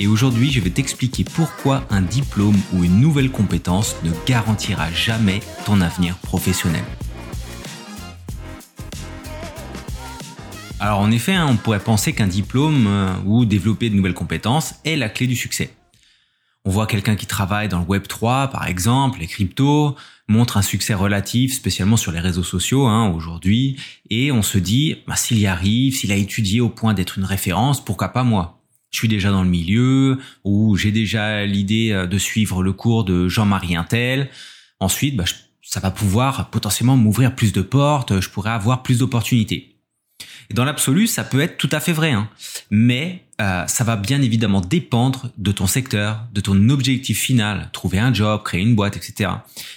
et aujourd'hui je vais t'expliquer pourquoi un diplôme ou une nouvelle compétence ne garantira jamais ton avenir professionnel. Alors en effet, hein, on pourrait penser qu'un diplôme euh, ou développer de nouvelles compétences est la clé du succès. On voit quelqu'un qui travaille dans le Web 3, par exemple, les cryptos, montre un succès relatif, spécialement sur les réseaux sociaux hein, aujourd'hui, et on se dit, bah, s'il y arrive, s'il a étudié au point d'être une référence, pourquoi pas moi? Je suis déjà dans le milieu, ou j'ai déjà l'idée euh, de suivre le cours de Jean-Marie Intel. Ensuite, bah, ça va pouvoir potentiellement m'ouvrir plus de portes, je pourrais avoir plus d'opportunités. Et dans l'absolu, ça peut être tout à fait vrai, hein. mais euh, ça va bien évidemment dépendre de ton secteur, de ton objectif final, trouver un job, créer une boîte, etc.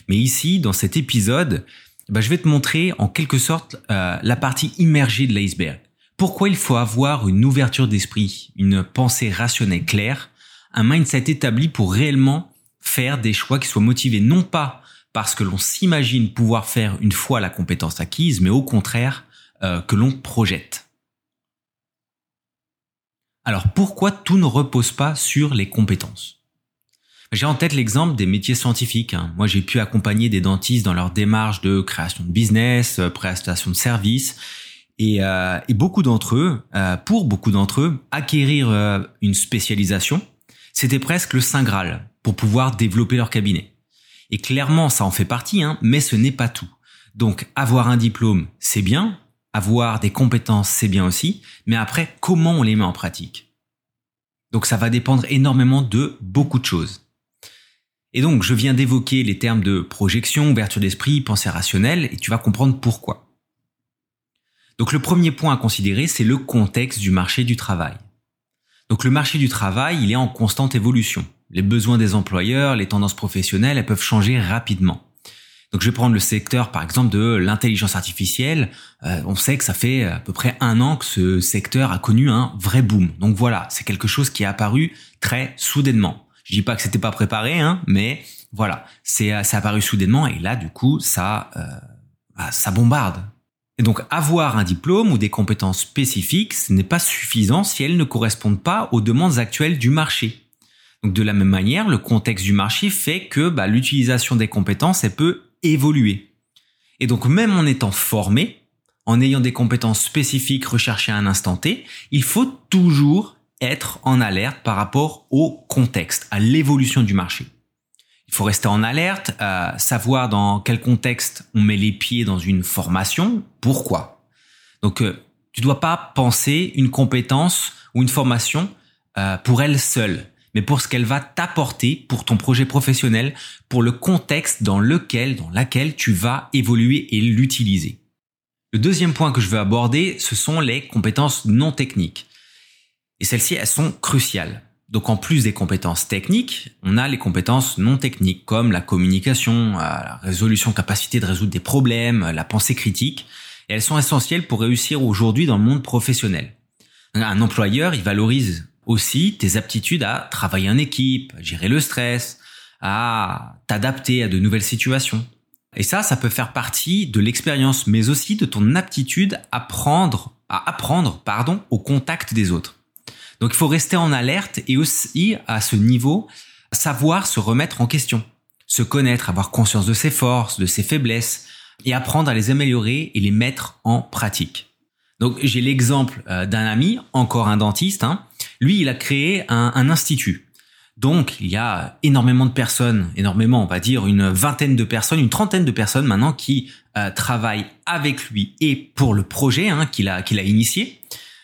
Mais ici, dans cet épisode, bah, je vais te montrer en quelque sorte euh, la partie immergée de l'iceberg. Pourquoi il faut avoir une ouverture d'esprit, une pensée rationnelle claire, un mindset établi pour réellement faire des choix qui soient motivés non pas parce que l'on s'imagine pouvoir faire une fois la compétence acquise, mais au contraire euh, que l'on projette. Alors pourquoi tout ne repose pas sur les compétences? J'ai en tête l'exemple des métiers scientifiques. Hein. Moi j'ai pu accompagner des dentistes dans leur démarche de création de business, euh, prestation de services, et, euh, et beaucoup d'entre eux, euh, pour beaucoup d'entre eux, acquérir euh, une spécialisation, c'était presque le saint graal pour pouvoir développer leur cabinet. Et clairement, ça en fait partie, hein, mais ce n'est pas tout. Donc, avoir un diplôme, c'est bien, avoir des compétences, c'est bien aussi, mais après, comment on les met en pratique? Donc, ça va dépendre énormément de beaucoup de choses. Et donc, je viens d'évoquer les termes de projection, ouverture d'esprit, pensée rationnelle, et tu vas comprendre pourquoi. Donc le premier point à considérer, c'est le contexte du marché du travail. Donc le marché du travail, il est en constante évolution. Les besoins des employeurs, les tendances professionnelles, elles peuvent changer rapidement. Donc je vais prendre le secteur par exemple de l'intelligence artificielle. Euh, on sait que ça fait à peu près un an que ce secteur a connu un vrai boom. Donc voilà, c'est quelque chose qui est apparu très soudainement. Je dis pas que c'était pas préparé, hein, mais voilà, c'est apparu soudainement et là du coup ça euh, bah, ça bombarde. Et donc avoir un diplôme ou des compétences spécifiques, ce n'est pas suffisant si elles ne correspondent pas aux demandes actuelles du marché. Donc de la même manière, le contexte du marché fait que bah, l'utilisation des compétences, elle peut évoluer. Et donc même en étant formé, en ayant des compétences spécifiques recherchées à un instant T, il faut toujours être en alerte par rapport au contexte, à l'évolution du marché. Il faut rester en alerte, euh, savoir dans quel contexte on met les pieds dans une formation, pourquoi. Donc, euh, tu dois pas penser une compétence ou une formation euh, pour elle seule, mais pour ce qu'elle va t'apporter pour ton projet professionnel, pour le contexte dans lequel, dans laquelle tu vas évoluer et l'utiliser. Le deuxième point que je veux aborder, ce sont les compétences non techniques. Et celles-ci, elles sont cruciales. Donc en plus des compétences techniques, on a les compétences non techniques comme la communication, euh, la résolution, capacité de résoudre des problèmes, la pensée critique. Et elles sont essentielles pour réussir aujourd'hui dans le monde professionnel. Un employeur, il valorise aussi tes aptitudes à travailler en équipe, à gérer le stress, à t'adapter à de nouvelles situations. Et ça, ça peut faire partie de l'expérience, mais aussi de ton aptitude à apprendre, à apprendre, pardon, au contact des autres. Donc il faut rester en alerte et aussi à ce niveau savoir se remettre en question, se connaître, avoir conscience de ses forces, de ses faiblesses et apprendre à les améliorer et les mettre en pratique. Donc j'ai l'exemple euh, d'un ami, encore un dentiste. Hein. Lui, il a créé un, institut. Donc il y a énormément de personnes, énormément, on va dire une vingtaine de personnes, une trentaine de personnes maintenant qui euh, travaillent avec lui et pour le projet hein, qu'il a qu'il a initié.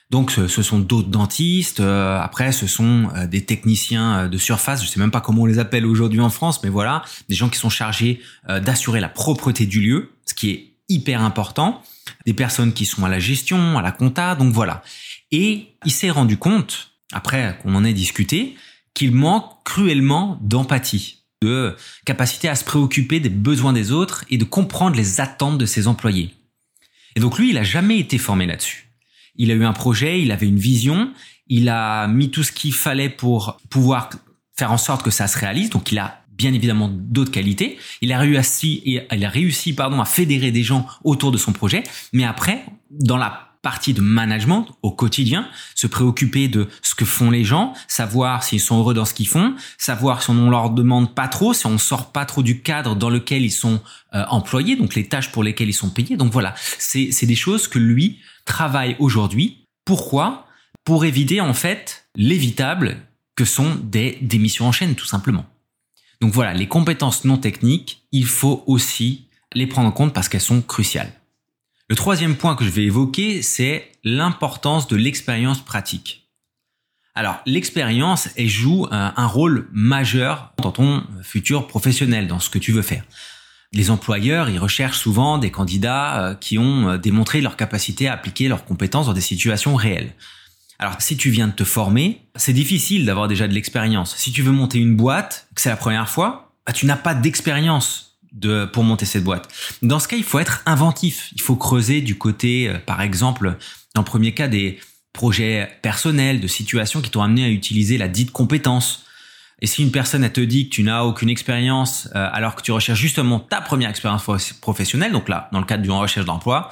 Donc ce sont d'autres dentistes, euh, après ce sont euh, des techniciens euh, de surface, je sais même pas comment on les appelle aujourd'hui en France, mais voilà, des gens qui sont chargés d'assurer la propreté du lieu, ce qui est hyper important, des personnes qui sont à la gestion, à la compta, donc voilà. Et il s'est rendu compte, après qu'on en ait discuté, qu'il manque cruellement d'empathie. de capacité à se préoccuper des besoins des autres et de comprendre les attentes de ses employés. Et donc lui, il a jamais été formé là-dessus. Il a eu un projet, il avait une vision, il a mis tout ce qu'il fallait pour pouvoir faire en sorte que ça se réalise. Donc il a bien évidemment d'autres qualités. Il a réussi, il a réussi pardon, à fédérer des gens autour de son projet. Mais après, dans la partie de management au quotidien, se préoccuper de ce que font les gens, savoir s'ils sont heureux dans ce qu'ils font, savoir si on leur demande pas trop, si on sort pas trop du cadre dans lequel ils sont euh, employés, donc les tâches pour lesquelles ils sont payés. Donc voilà, c'est des choses que lui travaille aujourd'hui. Pourquoi? Pour éviter en fait l'évitable que sont des démissions en chaîne tout simplement. Donc voilà, les compétences non techniques, il faut aussi les prendre en compte parce qu'elles sont cruciales. Le troisième point que je vais évoquer, c'est l'importance de l'expérience pratique. Alors, l'expérience, elle joue un, rôle majeur dans ton futur professionnel, dans ce que tu veux faire. Les employeurs, ils recherchent souvent des candidats euh, qui ont euh, démontré leur capacité à appliquer leurs compétences dans des situations réelles. Alors, si tu viens de te former, c'est difficile d'avoir déjà de l'expérience. Si tu veux monter une boîte, que c'est la première fois, bah, tu n'as pas d'expérience de pour monter cette boîte. Dans ce cas, il faut être inventif. Il faut creuser du côté, euh, par exemple, en premier cas, des projets personnels, de situations qui t'ont amené à utiliser la dite compétence. Et si une personne elle te dit que tu n'as aucune expérience euh, alors que tu recherches justement ta première expérience professionnelle, donc là, dans le cadre d'une recherche d'emploi,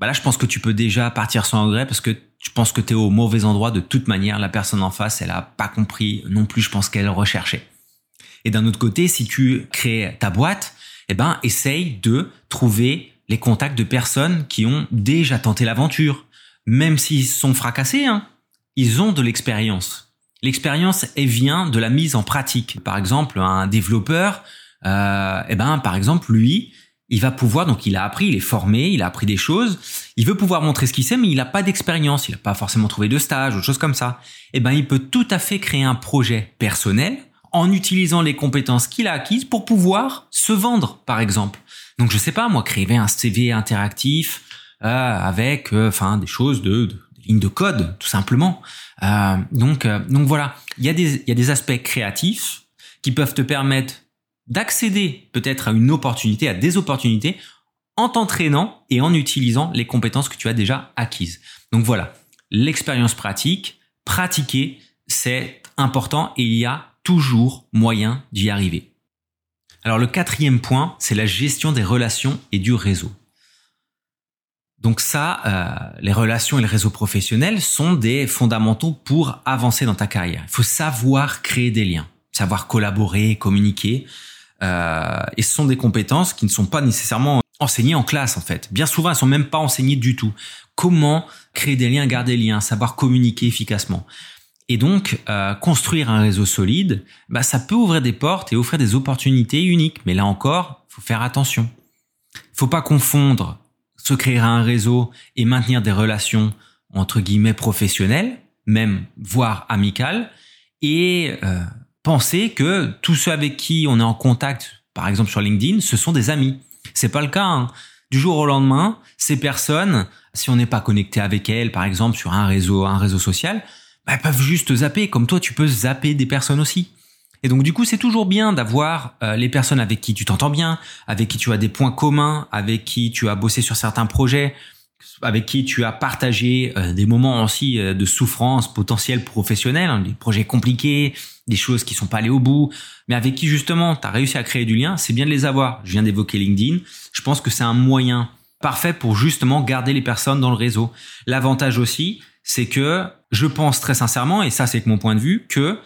bah là, je pense que tu peux déjà partir sans regret parce que je pense que tu es au mauvais endroit de toute manière. La personne en face, elle a pas compris non plus, je pense qu'elle recherchait. Et d'un autre côté, si tu crées ta boîte, eh ben, essaye de trouver les contacts de personnes qui ont déjà tenté l'aventure. Même s'ils sont fracassés, hein, ils ont de l'expérience. L'expérience, elle vient de la mise en pratique. Par exemple, un développeur, euh, eh ben, par exemple, lui, il va pouvoir, donc il a appris, il est formé, il a appris des choses, il veut pouvoir montrer ce qu'il sait, mais il n'a pas d'expérience, il n'a pas forcément trouvé de stage ou de choses comme ça. Eh ben, il peut tout à fait créer un projet personnel en utilisant les compétences qu'il a acquises pour pouvoir se vendre, par exemple. Donc je sais pas, moi, créer un CV interactif euh, avec, euh, enfin, des choses de, de, de code, tout simplement. Euh, donc, euh, donc voilà, il y a des, il y a des aspects créatifs qui peuvent te permettre d'accéder peut-être à une opportunité, à des opportunités, en t'entraînant et en utilisant les compétences que tu as déjà acquises. Donc voilà, l'expérience pratique, pratiquer, c'est important et il y a toujours moyen d'y arriver. Alors le quatrième point, c'est la gestion des relations et du réseau. Donc ça, euh, les relations et le réseau professionnel sont des fondamentaux pour avancer dans ta carrière. Il faut savoir créer des liens, savoir collaborer, communiquer. Euh, et ce sont des compétences qui ne sont pas nécessairement enseignées en classe en fait. Bien souvent, elles sont même pas enseignées du tout. Comment créer des liens, garder des liens, savoir communiquer efficacement. Et donc, euh, construire un réseau solide, bah, ça peut ouvrir des portes et offrir des opportunités uniques. Mais là encore, faut faire attention. Faut pas confondre se créer un réseau et maintenir des relations entre guillemets professionnelles, même voire amicales, et euh, penser que tous ceux avec qui on est en contact, par exemple sur LinkedIn, ce sont des amis. C'est pas le cas. Hein. Du jour au lendemain, ces personnes, si on n'est pas connecté avec elles, par exemple sur un réseau, un réseau social, bah, elles peuvent juste zapper, comme toi tu peux zapper des personnes aussi. Et donc du coup, c'est toujours bien d'avoir euh, les personnes avec qui tu t'entends bien, avec qui tu as des points communs, avec qui tu as bossé sur certains projets, avec qui tu as partagé euh, des moments aussi euh, de souffrance potentielle professionnelle, hein, des projets compliqués, des choses qui sont pas allées au bout, mais avec qui justement tu as réussi à créer du lien, c'est bien de les avoir. Je viens d'évoquer LinkedIn, je pense que c'est un moyen parfait pour justement garder les personnes dans le réseau. L'avantage aussi, c'est que je pense très sincèrement, et ça c'est mon point de vue, que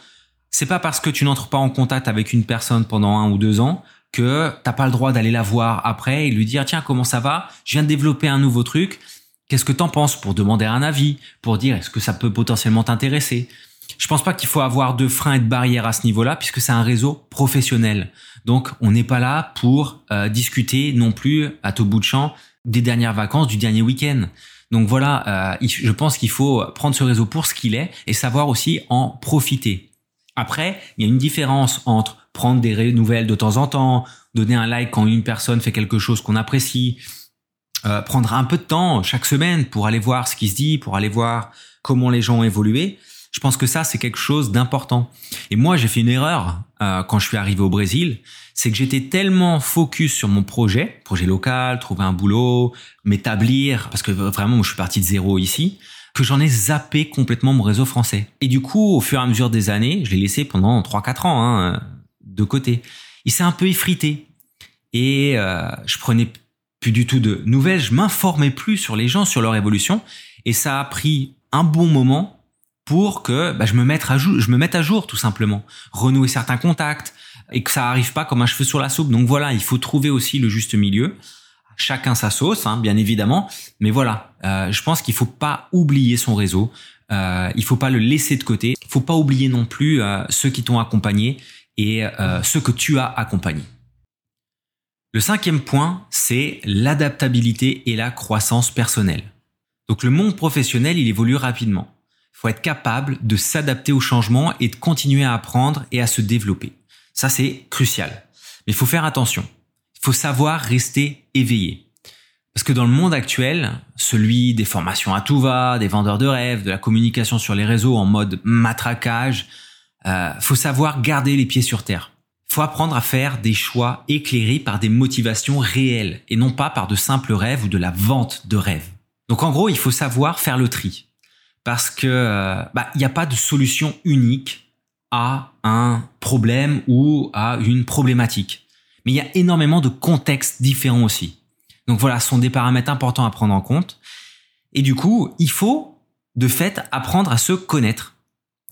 c'est pas parce que tu n'entres pas en contact avec une personne pendant un ou deux ans que t'as pas le droit d'aller la voir après et lui dire tiens comment ça va, je viens de développer un nouveau truc, qu'est-ce que t'en penses? Pour demander un avis, pour dire est-ce que ça peut potentiellement t'intéresser? Je pense pas qu'il faut avoir de freins et de barrières à ce niveau-là puisque c'est un réseau professionnel. Donc on n'est pas là pour euh, discuter non plus à tout bout de champ des dernières vacances, du dernier week-end. Donc voilà, euh, je pense qu'il faut prendre ce réseau pour ce qu'il est et savoir aussi en profiter. Après, il y a une différence entre prendre des nouvelles de temps en temps, donner un like quand une personne fait quelque chose qu'on apprécie, euh, prendre un peu de temps chaque semaine pour aller voir ce qui se dit, pour aller voir comment les gens ont évolué. Je pense que ça, c'est quelque chose d'important. Et moi, j'ai fait une erreur euh, quand je suis arrivé au Brésil, c'est que j'étais tellement focus sur mon projet, projet local, trouver un boulot, m'établir, parce que vraiment, je suis parti de zéro ici, que j'en ai zappé complètement mon réseau français. Et du coup, au fur et à mesure des années, je l'ai laissé pendant 3-4 ans hein, de côté. Il s'est un peu effrité. Et euh, je prenais plus du tout de nouvelles, je m'informais plus sur les gens, sur leur évolution. Et ça a pris un bon moment pour que bah, je me mette à jour, je me mette à jour tout simplement, renouer certains contacts et que ça arrive pas comme un cheveu sur la soupe. Donc voilà, il faut trouver aussi le juste milieu. Chacun sa sauce, hein, bien évidemment, mais voilà, euh, je pense qu'il faut pas oublier son réseau, euh, il faut pas le laisser de côté, il faut pas oublier non plus euh, ceux qui t'ont accompagné et euh, ceux que tu as accompagnés. Le cinquième point, c'est l'adaptabilité et la croissance personnelle. Donc le monde professionnel, il évolue rapidement faut être capable de s'adapter aux changements et de continuer à apprendre et à se développer. Ça, c'est crucial. Mais il faut faire attention. Faut savoir rester éveillé. Parce que dans le monde actuel, celui des formations à tout va, des vendeurs de rêves, de la communication sur les réseaux en mode matraquage, euh, faut savoir garder les pieds sur terre. Faut apprendre à faire des choix éclairés par des motivations réelles et non pas par de simples rêves ou de la vente de rêves. Donc en gros, il faut savoir faire le tri parce que euh, bah, il n'y a pas de solution unique à un problème ou à une problématique. Mais il y a énormément de contextes différents aussi. Donc voilà, ce sont des paramètres importants à prendre en compte. Et du coup, il faut de fait apprendre à se connaître.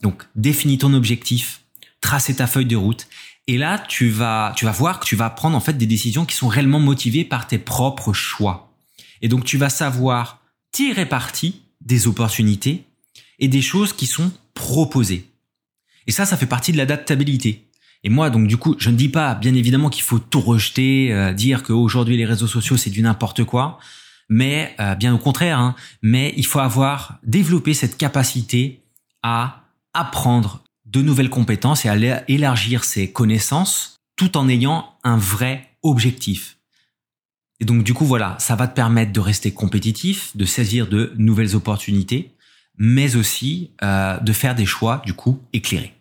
Donc définis ton objectif, tracer ta feuille de route. Et là, tu vas, tu vas voir que tu vas prendre en fait des décisions qui sont réellement motivées par tes propres choix. Et donc tu vas savoir tirer parti des opportunités et des choses qui sont proposées. Et ça, ça fait partie de l'adaptabilité. Et moi, donc du coup, je ne dis pas, bien évidemment, qu'il faut tout rejeter, euh, dire qu'aujourd'hui les réseaux sociaux c'est du n'importe quoi, mais euh, bien au contraire. Hein, mais il faut avoir développé cette capacité à apprendre de nouvelles compétences et à élargir ses connaissances, tout en ayant un vrai objectif. Et donc du coup, voilà, ça va te permettre de rester compétitif, de saisir de nouvelles opportunités, mais aussi euh, de faire des choix du coup éclairés.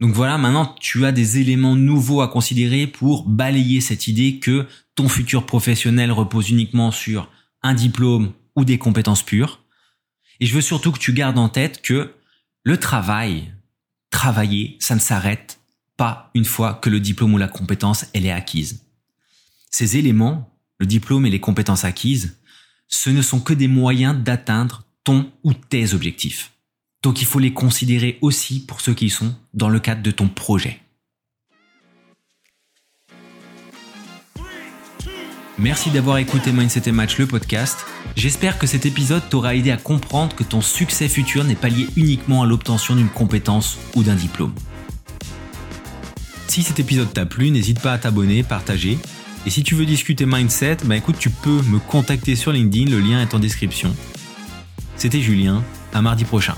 Donc voilà, maintenant tu as des éléments nouveaux à considérer pour balayer cette idée que ton futur professionnel repose uniquement sur un diplôme ou des compétences pures. Et je veux surtout que tu gardes en tête que le travail, travailler, ça ne s'arrête pas une fois que le diplôme ou la compétence elle est acquise. Ces éléments, le diplôme et les compétences acquises, ce ne sont que des moyens d'atteindre ton ou tes objectifs. Donc il faut les considérer aussi pour ceux qui sont dans le cadre de ton projet. Merci d'avoir écouté Mindset et Match, le podcast. J'espère que cet épisode t'aura aidé à comprendre que ton succès futur n'est pas lié uniquement à l'obtention d'une compétence ou d'un diplôme. Si cet épisode t'a plu, n'hésite pas à t'abonner, partager. Et si tu veux discuter mindset, bah écoute, tu peux me contacter sur LinkedIn, le lien est en description. C'était Julien, à mardi prochain.